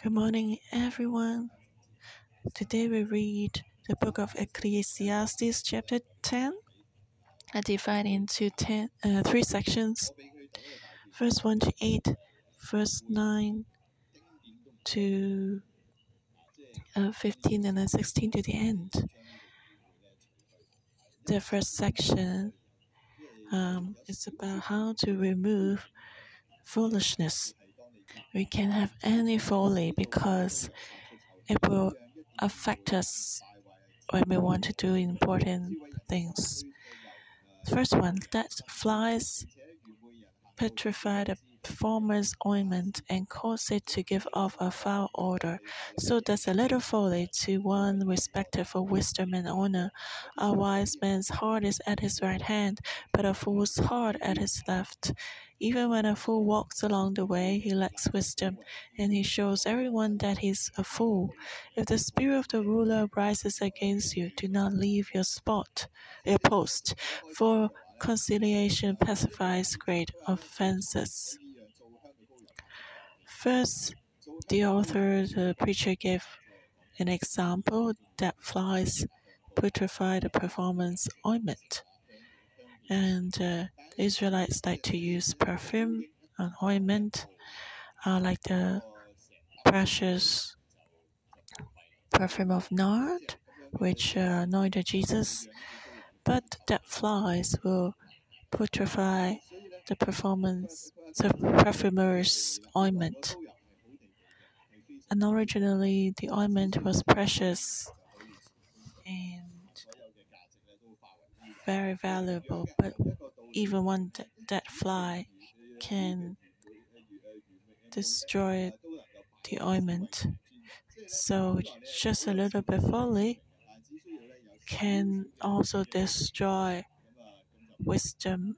Good morning, everyone. Today we read the book of Ecclesiastes, chapter 10, I divide into 10, uh, three sections verse 1 to 8, verse 9 to uh, 15, and then 16 to the end. The first section um, is about how to remove foolishness. We can't have any folly because it will affect us when we want to do important things. First one, that flies petrify the performer's ointment and cause it to give off a foul odor. So does a little folly to one respected for wisdom and honor. A wise man's heart is at his right hand, but a fool's heart at his left. Even when a fool walks along the way, he lacks wisdom, and he shows everyone that he's a fool. If the spirit of the ruler rises against you, do not leave your spot, your post, for conciliation pacifies great offenses. First, the author, the preacher, gave an example that flies putrefy the performance ointment. And uh, Israelites like to use perfume and ointment, uh, like the precious perfume of nard, which uh, anointed Jesus. But that flies will putrefy the performance, the perfumer's ointment. And originally, the ointment was precious and very valuable, but even one dead fly can destroy the ointment. So just a little bit folly can also destroy wisdom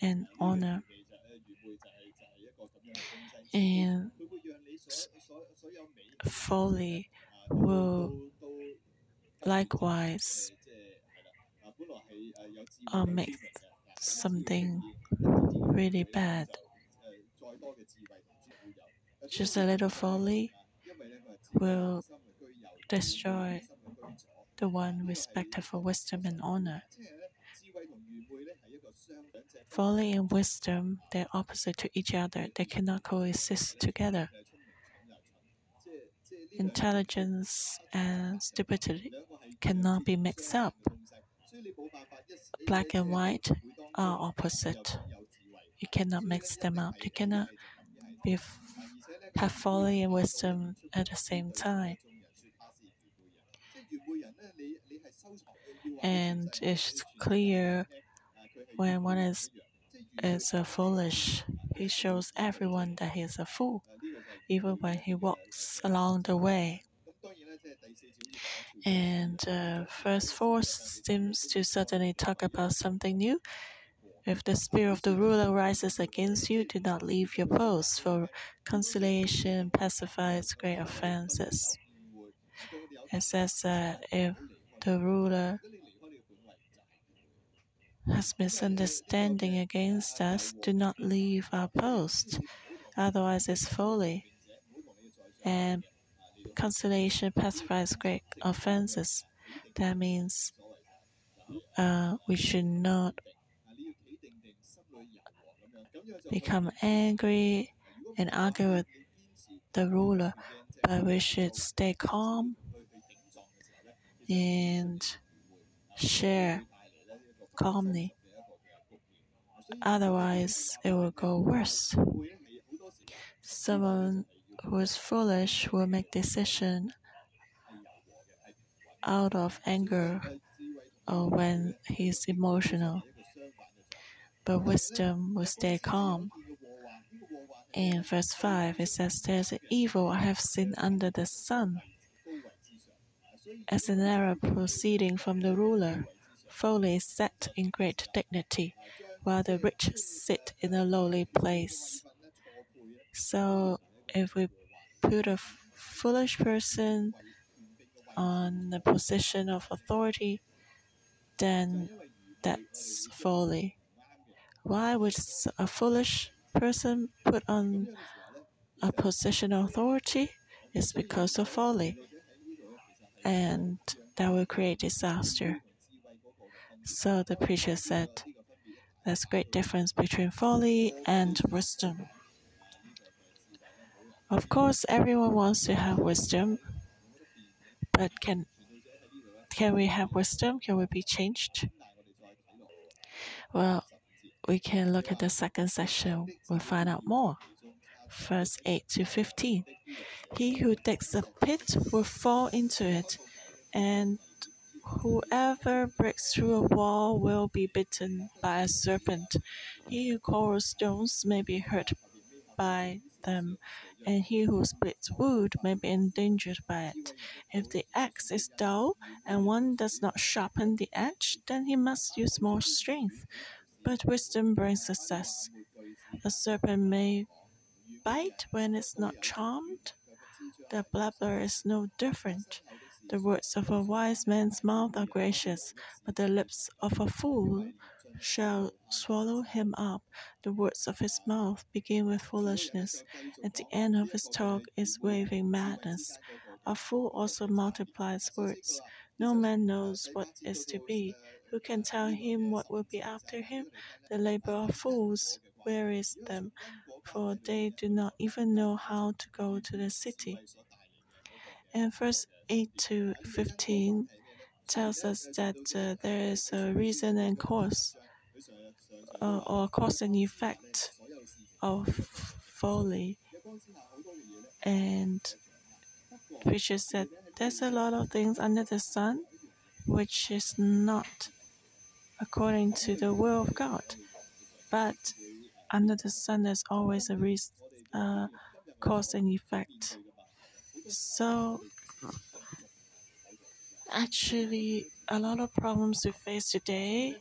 and honor. And folly will likewise uh, make something really bad. Just a little folly will destroy the one respected for wisdom and honor. Folly and wisdom, they're opposite to each other. They cannot coexist together. Intelligence and stupidity cannot be mixed up. Black and white are opposite. You cannot mix them up. You cannot be have folly and wisdom at the same time. And it's clear when one is is a foolish, he shows everyone that he is a fool, even when he walks along the way. And uh, verse 4 seems to suddenly talk about something new. If the spirit of the ruler rises against you, do not leave your post, for conciliation pacifies great offenses. It says that if the ruler has misunderstanding against us, do not leave our post, otherwise it's folly. And conciliation pacifies great offenses. That means uh, we should not become angry and argue with the ruler, but we should stay calm and share calmly. Otherwise, it will go worse. Someone who is foolish will make decision out of anger or when he's emotional. But wisdom will stay calm. In verse 5, it says, There's an evil I have seen under the sun, as an error proceeding from the ruler. Folly is set in great dignity, while the rich sit in a lowly place. So, if we put a foolish person on the position of authority, then that's folly. Why would a foolish person put on a position of authority? It's because of folly, and that will create disaster. So the preacher said, There's great difference between folly and wisdom. Of course, everyone wants to have wisdom, but can can we have wisdom? Can we be changed? Well, we can look at the second section. We'll find out more. Verse 8 to 15. He who digs a pit will fall into it, and whoever breaks through a wall will be bitten by a serpent. He who quarrels stones may be hurt by them, and he who splits wood may be endangered by it. If the axe is dull and one does not sharpen the edge, then he must use more strength. But wisdom brings success. A serpent may bite when it's not charmed. The blabber is no different. The words of a wise man's mouth are gracious, but the lips of a fool shall swallow him up. The words of his mouth begin with foolishness, at the end of his talk is waving madness. A fool also multiplies words. No man knows what is to be. Who can tell him what will be after him? The labor of fools wearies them, for they do not even know how to go to the city. And verse 8 to 15 tells us that uh, there is a reason and cause uh, or cause and effect of folly. And preacher said there's a lot of things under the sun which is not according to the will of God. But under the sun, there's always a reason, uh, cause and effect. So, actually, a lot of problems we face today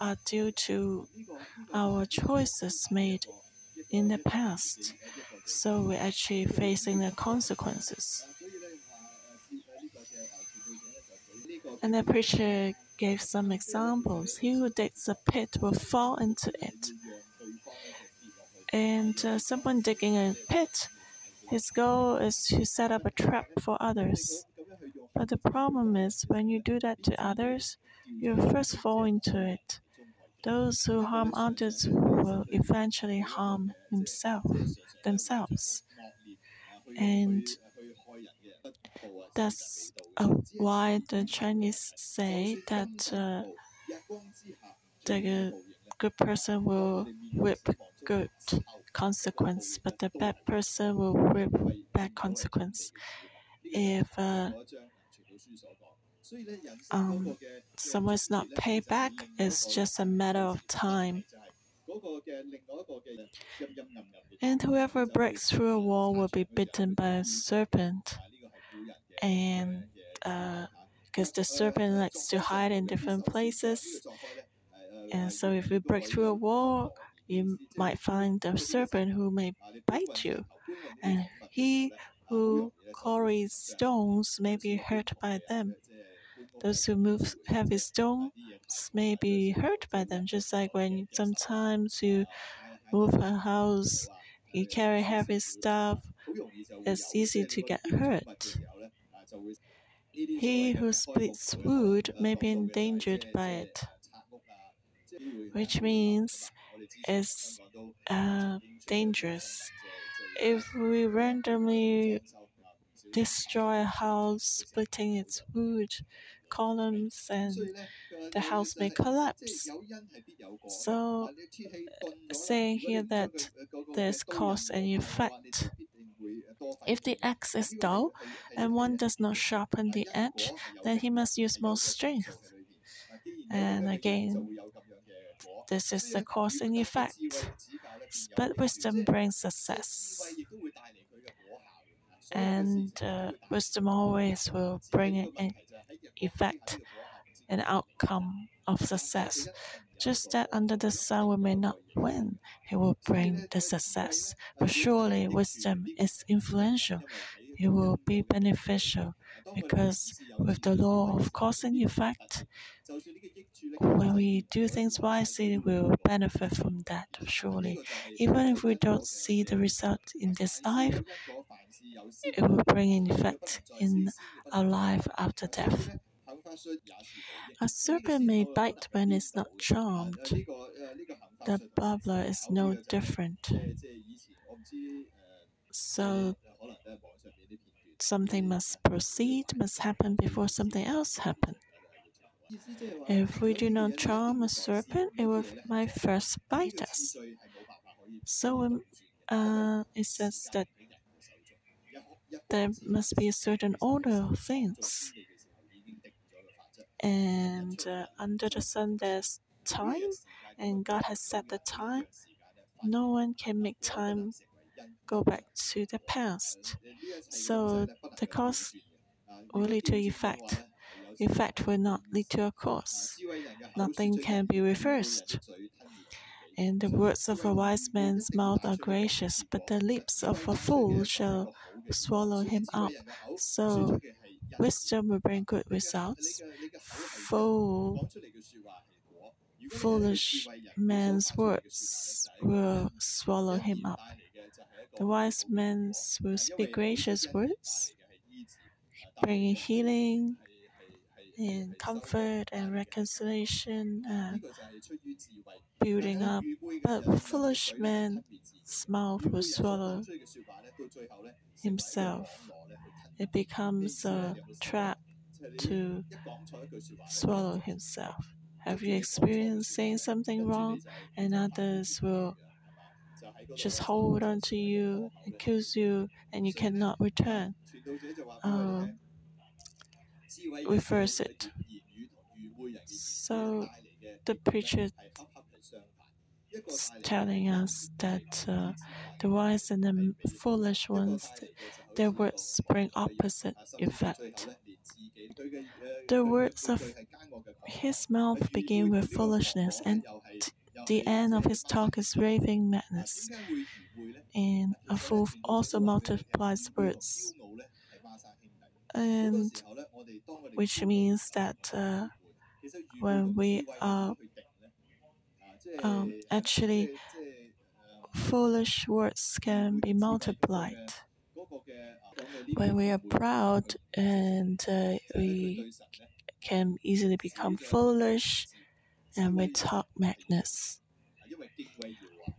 are due to our choices made in the past. So we're actually facing the consequences. And the preacher gave some examples. He who digs a pit will fall into it. And uh, someone digging a pit, his goal is to set up a trap for others. But the problem is when you do that to others, you first fall into it. Those who harm others will eventually harm themselves. themselves. And that's uh, why the Chinese say that uh, the good person will reap good consequence, but the bad person will reap bad consequence. If uh, um, someone is not paid back, it's just a matter of time. And whoever breaks through a wall will be bitten by a serpent. And because uh, the serpent likes to hide in different places. And so if you break through a wall, you might find a serpent who may bite you. And he who quarries stones may be hurt by them. Those who move heavy stones may be hurt by them, just like when sometimes you move a house, you carry heavy stuff, it's easy to get hurt. He who splits wood may be endangered by it, which means it's uh, dangerous. If we randomly destroy a house, splitting its wood columns, and the house may collapse. So, uh, saying here that there's cause and effect. If the axe is dull and one does not sharpen the edge, then he must use more strength. And again, this is the cause and effect. But wisdom brings success. And uh, wisdom always will bring an effect. an outcome of success. Just that under the sun we may not win, He will bring the success. But surely wisdom is influential. It will be beneficial because with the law of cause and effect, when we do things wisely, we will benefit from that, surely. Even if we don't see the result in this life, it will bring an effect in our life after death. A serpent may bite when it's not charmed. The babbler is no different. So something must proceed, must happen before something else happens. If we do not charm a serpent, it will might first bite us. So um, uh, it says that there must be a certain order of things. And uh, under the sun, there's time, and God has set the time. No one can make time go back to the past. So the cause will lead to effect. Effect will not lead to a cause. Nothing can be reversed. And the words of a wise man's mouth are gracious, but the lips of a fool shall swallow him up. So wisdom will bring good results. Fool, foolish man's words will swallow him up. The wise man will speak gracious words, bringing healing and comfort and reconciliation and building up. But foolish man's mouth will swallow himself. It becomes a trap to swallow himself. Have you experienced saying something wrong and others will just hold on to you, accuse you, and you cannot return. Uh, reverse it. So the preacher is telling us that uh, the wise and the foolish ones, their words bring opposite effect. The words of his mouth begin with foolishness, and the end of his talk is raving madness. And a fool also multiplies words. And which means that uh, when we are um, actually foolish words can be multiplied. When we are proud and uh, we can easily become foolish and we talk madness.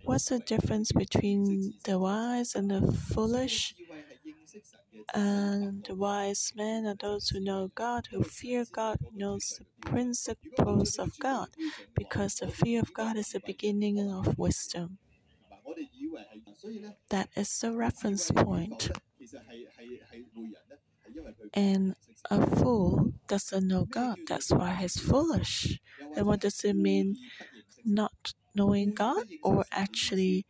What's the difference between the wise and the foolish? And wise men are those who know God, who fear God, knows the principles of God, because the fear of God is the beginning of wisdom. That is the reference point. And a fool doesn't know God. That's why he's foolish. And what does it mean not knowing God or actually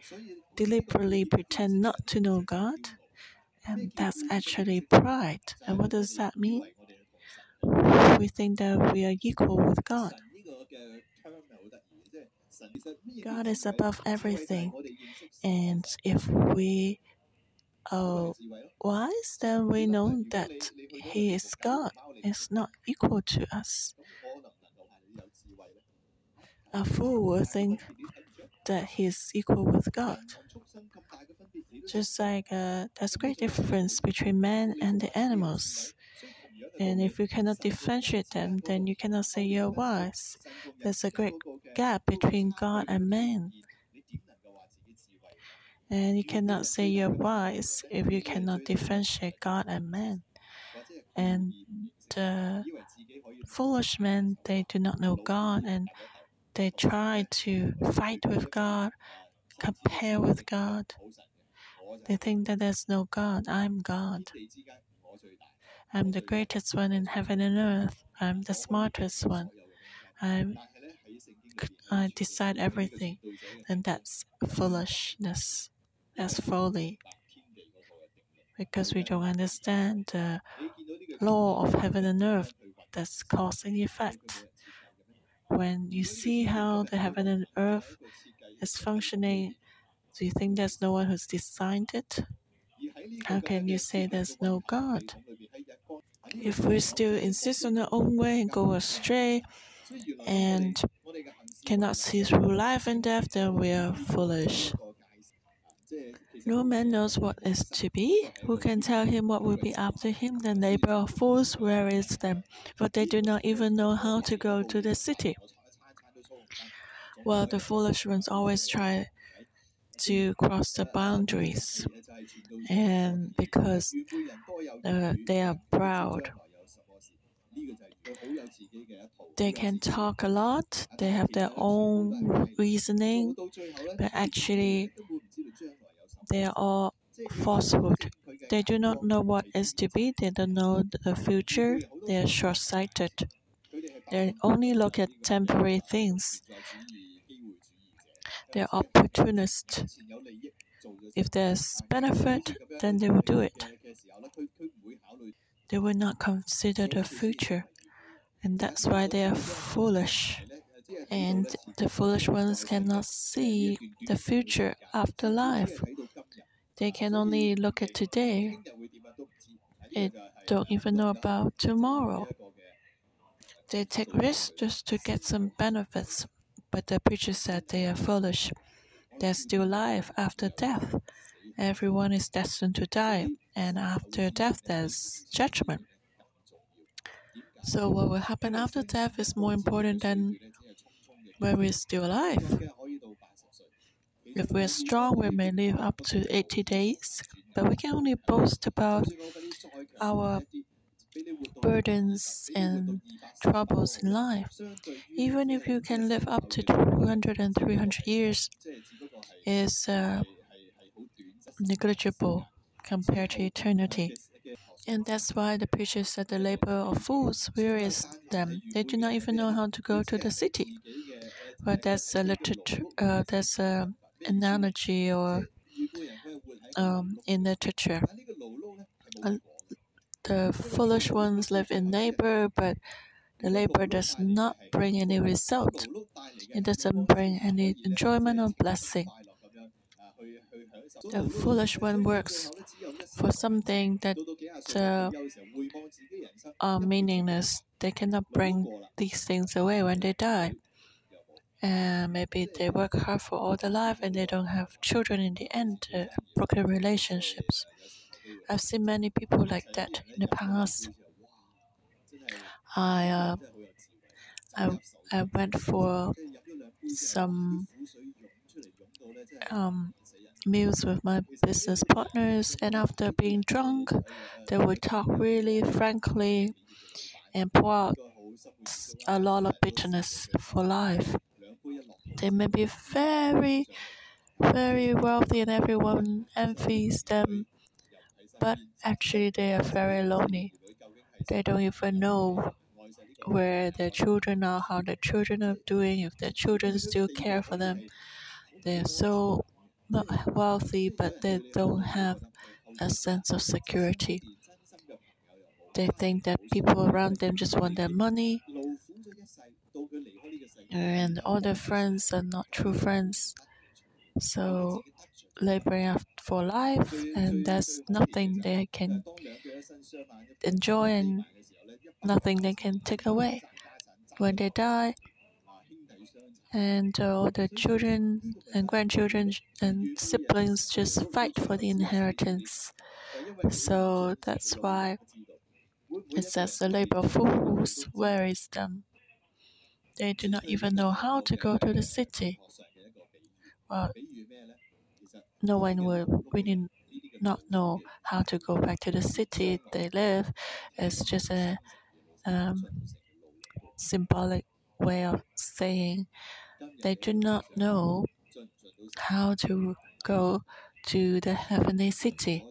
deliberately pretend not to know God? And that's actually pride. And what does that mean? We think that we are equal with God. God is above everything. And if we are wise, then we know that He is God, is not equal to us. A fool will think that he is equal with God. Just like uh, there's a great difference between man and the animals. And if you cannot differentiate them, then you cannot say you're wise. There's a great gap between God and man. And you cannot say you're wise if you cannot differentiate God and man. And the foolish men, they do not know God and they try to fight with God, compare with God. They think that there's no God. I'm God. I'm the greatest one in heaven and earth. I'm the smartest one. I'm, I decide everything. And that's foolishness. That's folly. Because we don't understand the law of heaven and earth that's cause and effect. When you see how the heaven and earth is functioning, do you think there's no one who's designed it? How can you say there's no God? If we still insist on our own way and go astray and cannot see through life and death, then we are foolish. No man knows what is to be. Who can tell him what will be after him? The labor of fools wearies them, for they do not even know how to go to the city. Well, the foolish ones always try to cross the boundaries, and because uh, they are proud, they can talk a lot, they have their own reasoning, but actually, they are all falsehood. They do not know what is to be, they don't know the future, they are short sighted. They only look at temporary things. They're opportunists. If there's benefit, then they will do it. They will not consider the future, and that's why they are foolish. And the foolish ones cannot see the future after life. They can only look at today. They don't even know about tomorrow. They take risks just to get some benefits. But the preacher said they are foolish. There's still life after death. Everyone is destined to die, and after death, there's judgment. So, what will happen after death is more important than when we're still alive. If we're strong, we may live up to 80 days, but we can only boast about our burdens and troubles in life. Even if you can live up to 200 and 300 years, is uh, negligible compared to eternity. And that's why the preacher said the labor of fools wearies them. They do not even know how to go to the city. But that's a literature, uh, that's a analogy or um, in literature the foolish ones live in labor, but the labor does not bring any result. It doesn't bring any enjoyment or blessing. The foolish one works for something that uh, are meaningless. They cannot bring these things away when they die. And maybe they work hard for all their life and they don't have children in the end, uh, broken relationships. I've seen many people like that in the past. I uh, I, I went for some um, meals with my business partners, and after being drunk, they would talk really frankly and pour out a lot of bitterness for life. They may be very, very wealthy, and everyone envies them but actually they are very lonely. They don't even know where their children are, how their children are doing, if their children still care for them. They're so wealthy, but they don't have a sense of security. They think that people around them just want their money, and all the friends are not true friends. So laboring for life, and there's nothing they can enjoy and nothing they can take away. When they die, and all the children and grandchildren and siblings just fight for the inheritance. So that's why it says the labor of fools worries them. They do not even know how to go to the city. Well, no one will really not know how to go back to the city they live. It's just a um, symbolic way of saying they do not know how to go to the heavenly city,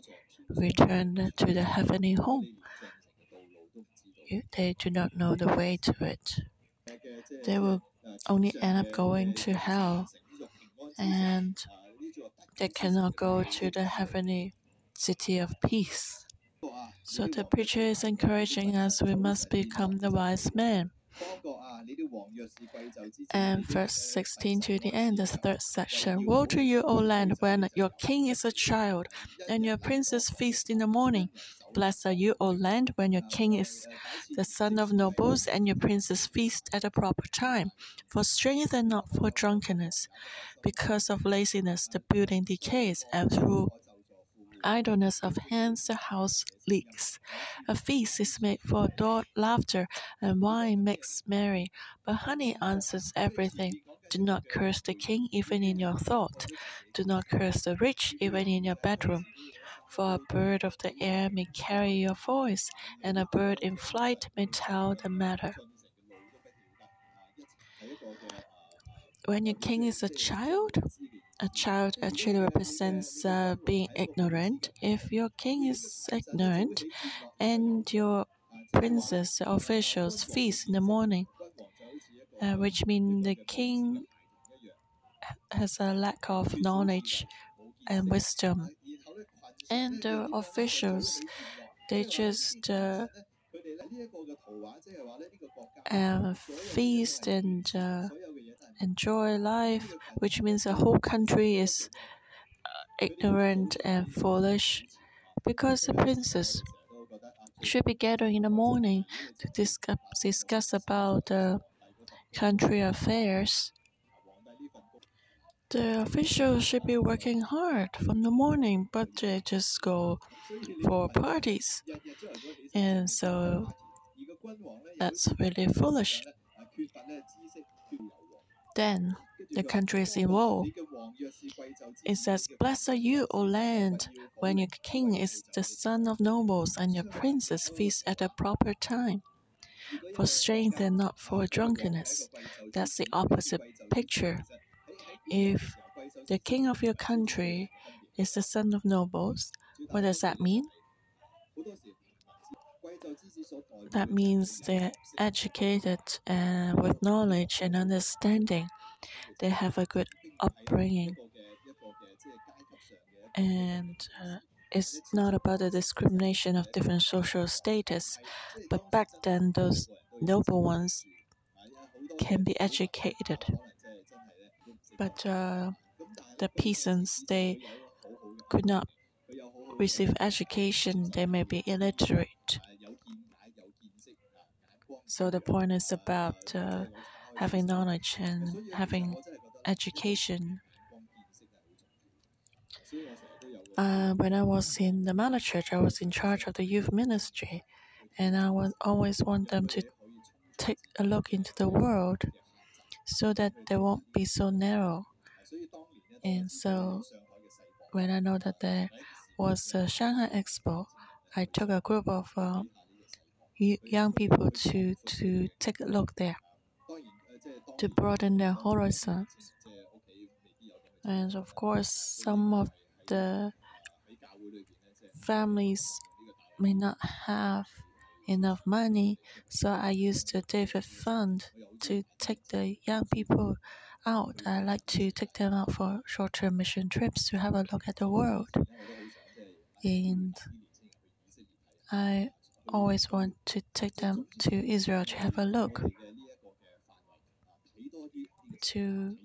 return to the heavenly home. They do not know the way to it. They will only end up going to hell. And they cannot go to the heavenly city of peace. So the preacher is encouraging us we must become the wise man. And verse 16 to the end, the third section. Woe to you, O land, when your king is a child, and your princes feast in the morning. Blessed are you, O land, when your king is the son of nobles, and your princes feast at a proper time, for strength and not for drunkenness. Because of laziness, the building decays, and through idleness of hands the house leaks. A feast is made for adult laughter, and wine makes merry, but honey answers everything. Do not curse the king even in your thought. Do not curse the rich even in your bedroom. For a bird of the air may carry your voice, and a bird in flight may tell the matter. When your king is a child, a child actually represents uh, being ignorant. If your king is ignorant and your princes, officials, feast in the morning, uh, which means the king has a lack of knowledge and wisdom. And the officials, they just uh, uh, feast and uh, enjoy life, which means the whole country is uh, ignorant and foolish, because the princes should be gathering in the morning to discuss, discuss about the country affairs. The officials should be working hard from the morning, but they just go for parties. And so that's really foolish. Then the country is in war. It says, Blessed are you, O land, when your king is the son of nobles and your princes feast at a proper time. For strength and not for drunkenness. That's the opposite picture. If the king of your country is the son of nobles, what does that mean? That means they're educated and with knowledge and understanding. They have a good upbringing. And uh, it's not about the discrimination of different social status, but back then those noble ones can be educated. But uh, the peasants, they could not receive education, they may be illiterate. So the point is about uh, having knowledge and having education. Uh, when I was in the Mother Church, I was in charge of the youth ministry, and I would always want them to take a look into the world so that they won't be so narrow. And so, when I know that there was a Shanghai Expo, I took a group of uh, young people to, to take a look there, to broaden their horizons. And of course, some of the families may not have enough money, so I used the David Fund to take the young people out. I like to take them out for short term mission trips to have a look at the world. And I always want to take them to Israel to have a look, to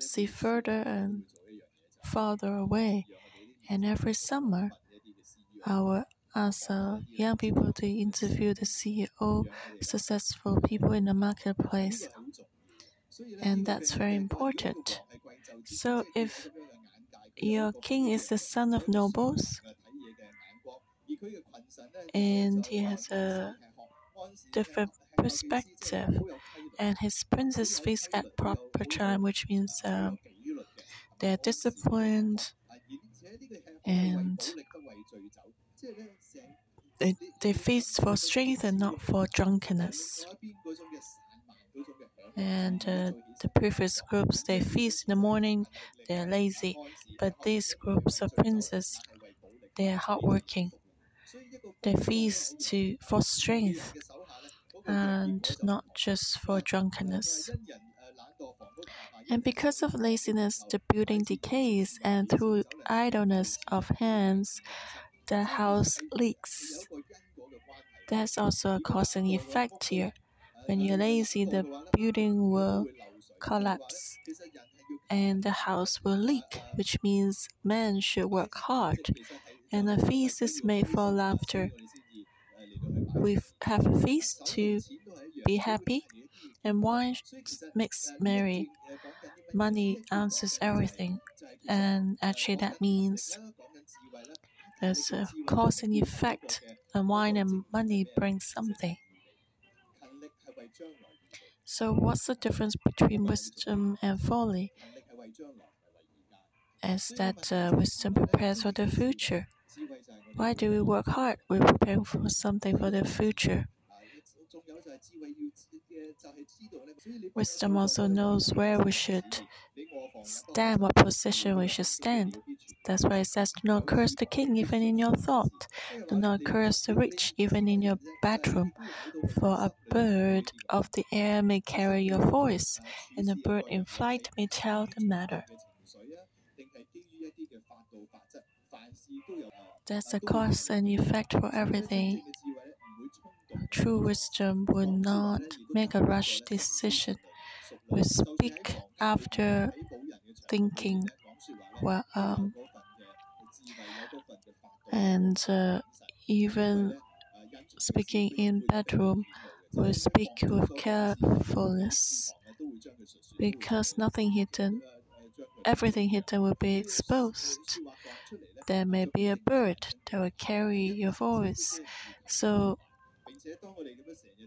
see further and farther away. And every summer, I ask uh, young people to interview the CEO, successful people in the marketplace. And that's very important. So if your king is the son of nobles, and he has a different perspective. And his princes feast at proper time, which means um, they're disciplined and they, they feast for strength and not for drunkenness. And uh, the previous groups, they feast in the morning, they're lazy. But these groups of princes, they are hardworking they feast to for strength and not just for drunkenness. And because of laziness, the building decays, and through idleness of hands, the house leaks. There's also a cause and effect here. When you're lazy, the building will collapse and the house will leak, which means men should work hard. And a feast is made for laughter. We have a feast to be happy, and wine makes merry. Money answers everything, and actually, that means there's a cause and effect, wine and money bring something. So, what's the difference between wisdom and folly? Is that uh, wisdom prepares for the future. Why do we work hard? We're preparing for something for the future. Wisdom also knows where we should stand, what position we should stand. That's why it says, Do not curse the king even in your thought. Do not curse the rich even in your bedroom. For a bird of the air may carry your voice, and a bird in flight may tell the matter. There's a cause and effect for everything. True wisdom will not make a rush decision. We speak after thinking. Well, um, and uh, even speaking in bedroom, we speak with carefulness because nothing hidden, everything hidden will be exposed. There may be a bird that will carry your voice. So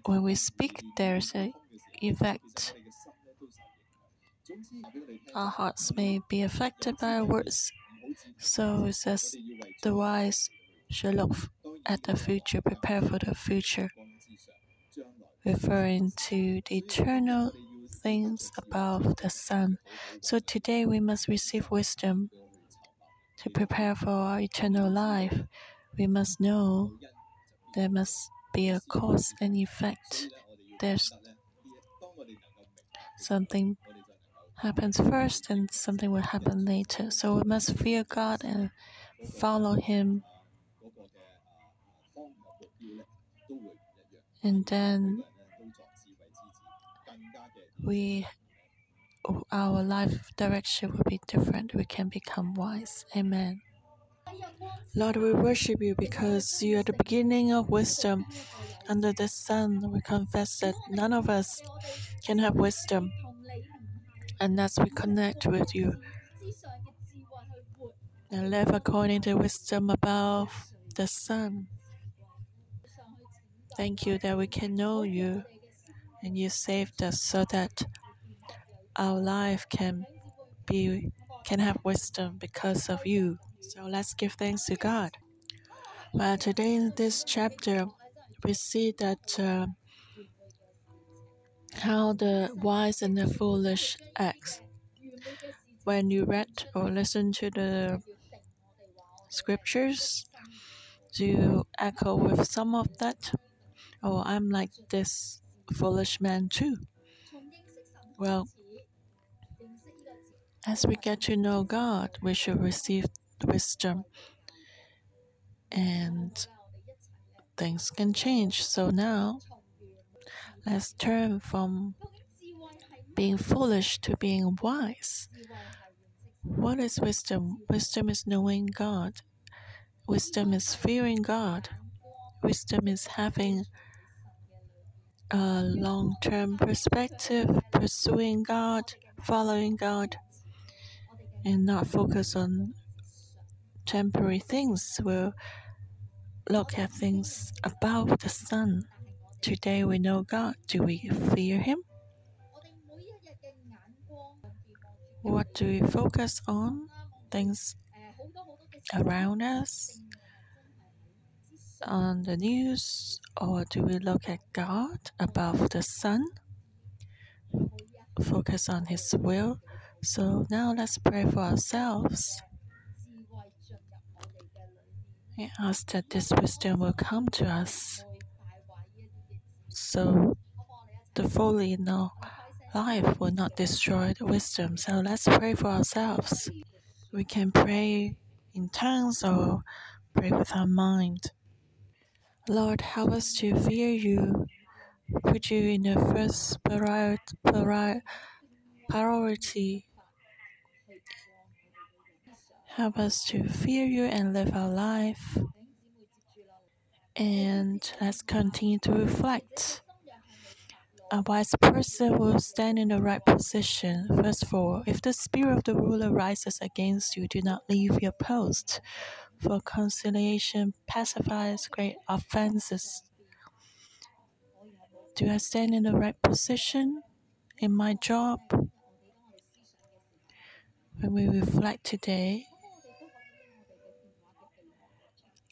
when we speak, there's an effect. Our hearts may be affected by our words. So it says the wise should look at the future, prepare for the future, referring to the eternal things above the sun. So today we must receive wisdom to prepare for our eternal life. We must know there must be a cause and effect. There's something happens first and something will happen later. So we must fear God and follow Him. And then we our life direction will be different. We can become wise. Amen. Lord, we worship you because you are the beginning of wisdom. Under the sun, we confess that none of us can have wisdom unless we connect with you and live according to wisdom above the sun. Thank you that we can know you and you saved us so that our life can be can have wisdom because of you. So let's give thanks to God. Well, today in this chapter, we see that uh, how the wise and the foolish act. When you read or listen to the scriptures, do you echo with some of that? Oh, I'm like this foolish man too. Well, as we get to know God, we should receive wisdom and things can change. So now, let's turn from being foolish to being wise. What is wisdom? Wisdom is knowing God. Wisdom is fearing God. Wisdom is having a long term perspective, pursuing God, following God and not focus on temporary things. We'll look at things above the sun. Today we know God. Do we fear Him? What do we focus on? Things around us, on the news, or do we look at God above the sun? Focus on His will so now let's pray for ourselves. We ask that this wisdom will come to us. So the folly in our life will not destroy the wisdom. So let's pray for ourselves. We can pray in tongues or pray with our mind. Lord, help us to fear you put you in the first priority. Help us to fear you and live our life. And let's continue to reflect. A wise person will stand in the right position. First of all, if the spirit of the ruler rises against you, do not leave your post, for conciliation pacifies great offenses. Do I stand in the right position in my job? When we reflect today,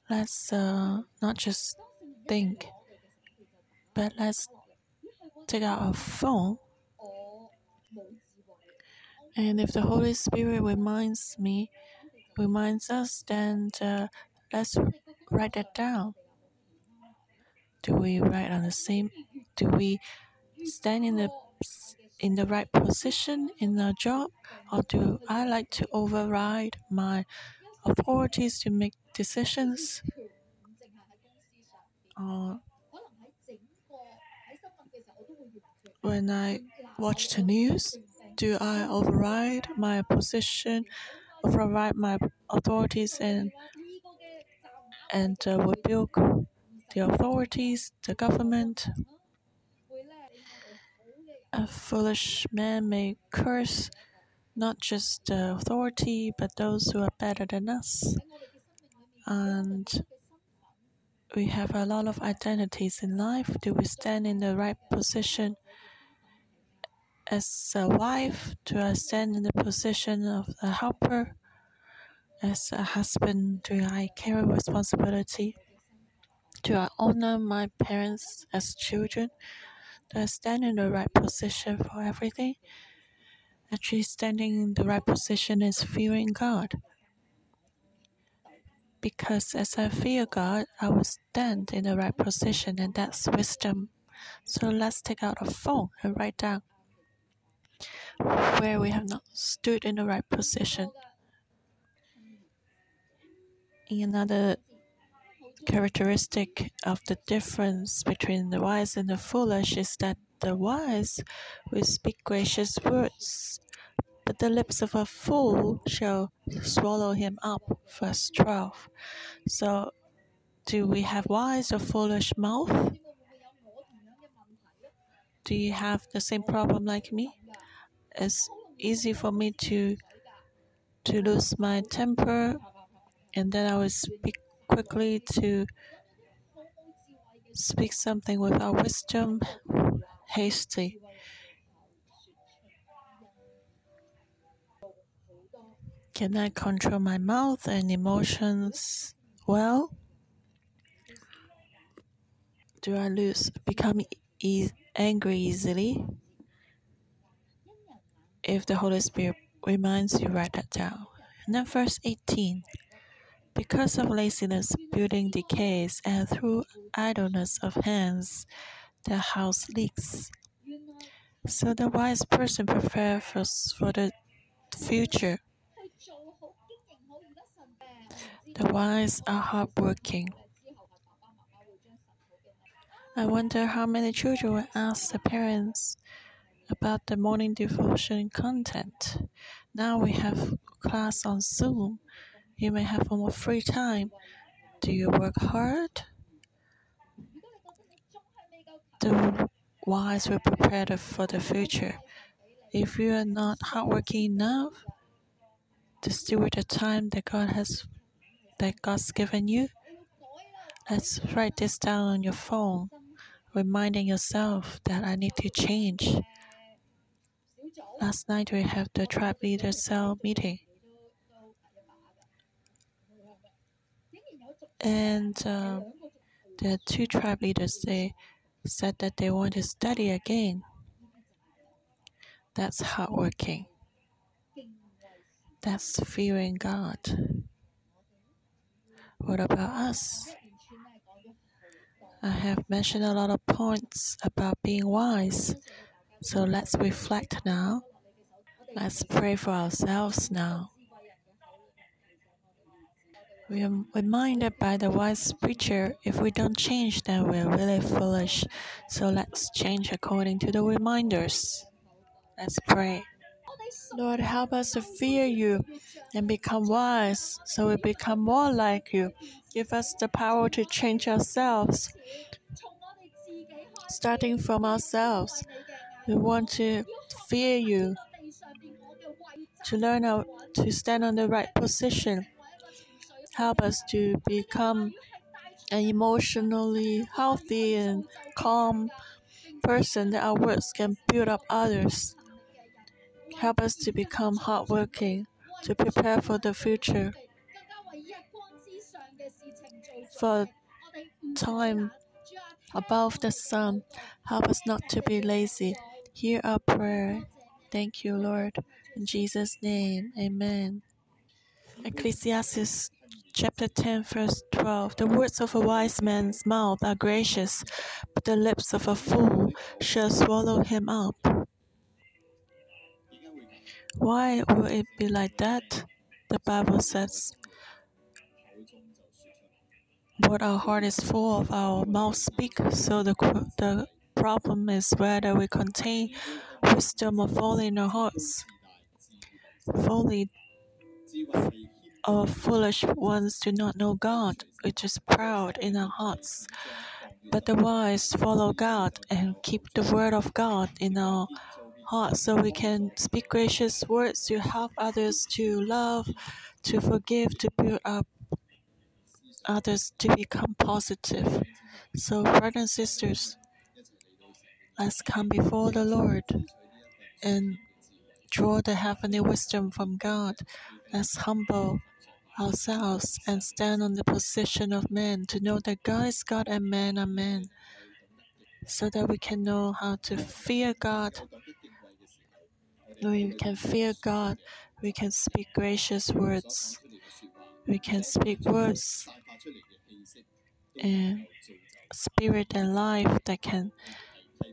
let's uh, not just think, but let's take out our phone. And if the Holy Spirit reminds me, reminds us, then uh, let's write that down. Do we write on the same? Do we stand in the in the right position in our job, or do I like to override my authorities to make decisions? Uh, when I watch the news, do I override my position, override my authorities, and and uh, rebuke the authorities, the government? A foolish man may curse not just the authority, but those who are better than us. And we have a lot of identities in life. Do we stand in the right position as a wife? Do I stand in the position of a helper? As a husband, do I carry responsibility? Do I honor my parents as children? Do I stand in the right position for everything? Actually, standing in the right position is fearing God. Because as I fear God, I will stand in the right position, and that's wisdom. So let's take out a phone and write down where we have not stood in the right position. Another characteristic of the difference between the wise and the foolish is that the wise will speak gracious words, but the lips of a fool shall swallow him up. Verse 12. So, do we have wise or foolish mouth? Do you have the same problem like me? It's easy for me to to lose my temper and then I will speak quickly to speak something without wisdom, hasty. Can I control my mouth and emotions well? Do I lose, become e angry easily? If the Holy Spirit reminds you, write that down. And then verse 18. Because of laziness, building decays, and through idleness of hands, the house leaks. So the wise person prepares for, for the future. The wise are hardworking. I wonder how many children will ask their parents about the morning devotion content. Now we have class on Zoom. You may have more free time. Do you work hard? The wise will prepare for the future. If you are not hardworking enough to steward the time that God has that God's given you, let's write this down on your phone, reminding yourself that I need to change. Last night we have the tribe leader cell meeting. And uh, the two tribe leaders they said that they want to study again. That's hardworking. That's fearing God. What about us? I have mentioned a lot of points about being wise. So let's reflect now. Let's pray for ourselves now. We are reminded by the wise preacher if we don't change, then we're really foolish. So let's change according to the reminders. Let's pray. Lord, help us to fear you and become wise so we become more like you. Give us the power to change ourselves, starting from ourselves. We want to fear you, to learn how to stand on the right position. Help us to become an emotionally healthy and calm person that our words can build up others. Help us to become hardworking, to prepare for the future. For time above the sun, help us not to be lazy. Hear our prayer. Thank you, Lord. In Jesus' name, amen. Ecclesiastes chapter 10, verse 12 The words of a wise man's mouth are gracious, but the lips of a fool shall swallow him up. Why will it be like that? The Bible says, What our heart is full of, our mouth speak. So the, the problem is whether we contain wisdom or folly in our hearts. Folly or foolish ones do not know God, which is proud in our hearts. But the wise follow God and keep the word of God in our heart so we can speak gracious words to help others to love, to forgive, to build up others to become positive. So, brothers and sisters, let's come before the Lord and draw the heavenly wisdom from God. Let's humble ourselves and stand on the position of man to know that God is God and man are man, so that we can know how to fear God we can fear God. We can speak gracious words. We can speak words and spirit and life that can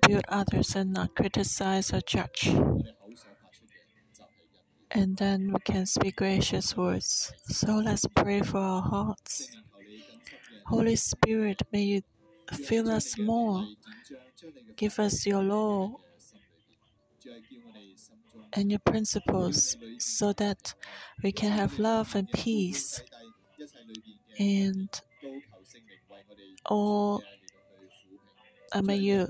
build others and not criticize or judge. And then we can speak gracious words. So let's pray for our hearts. Holy Spirit, may you fill us more. Give us your law and your principles so that we can have love and peace and all and may you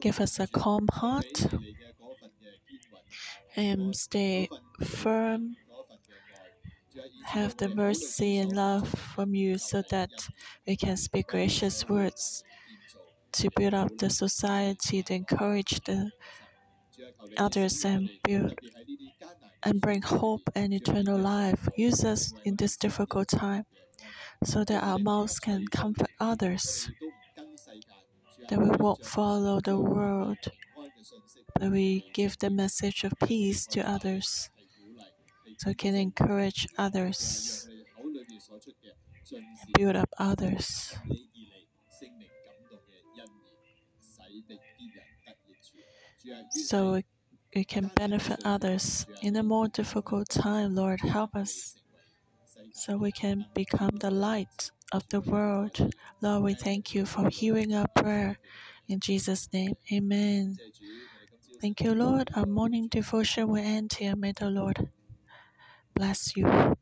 give us a calm heart and stay firm have the mercy and love from you so that we can speak gracious words to build up the society to encourage the others and build and bring hope and eternal life. Use us in this difficult time so that our mouths can comfort others. That we won't follow the world, but we give the message of peace to others so we can encourage others, build up others. So we can benefit others in a more difficult time. Lord, help us so we can become the light of the world. Lord, we thank you for hearing our prayer. In Jesus' name, amen. Thank you, Lord. Our morning devotion will end here. May the Lord bless you.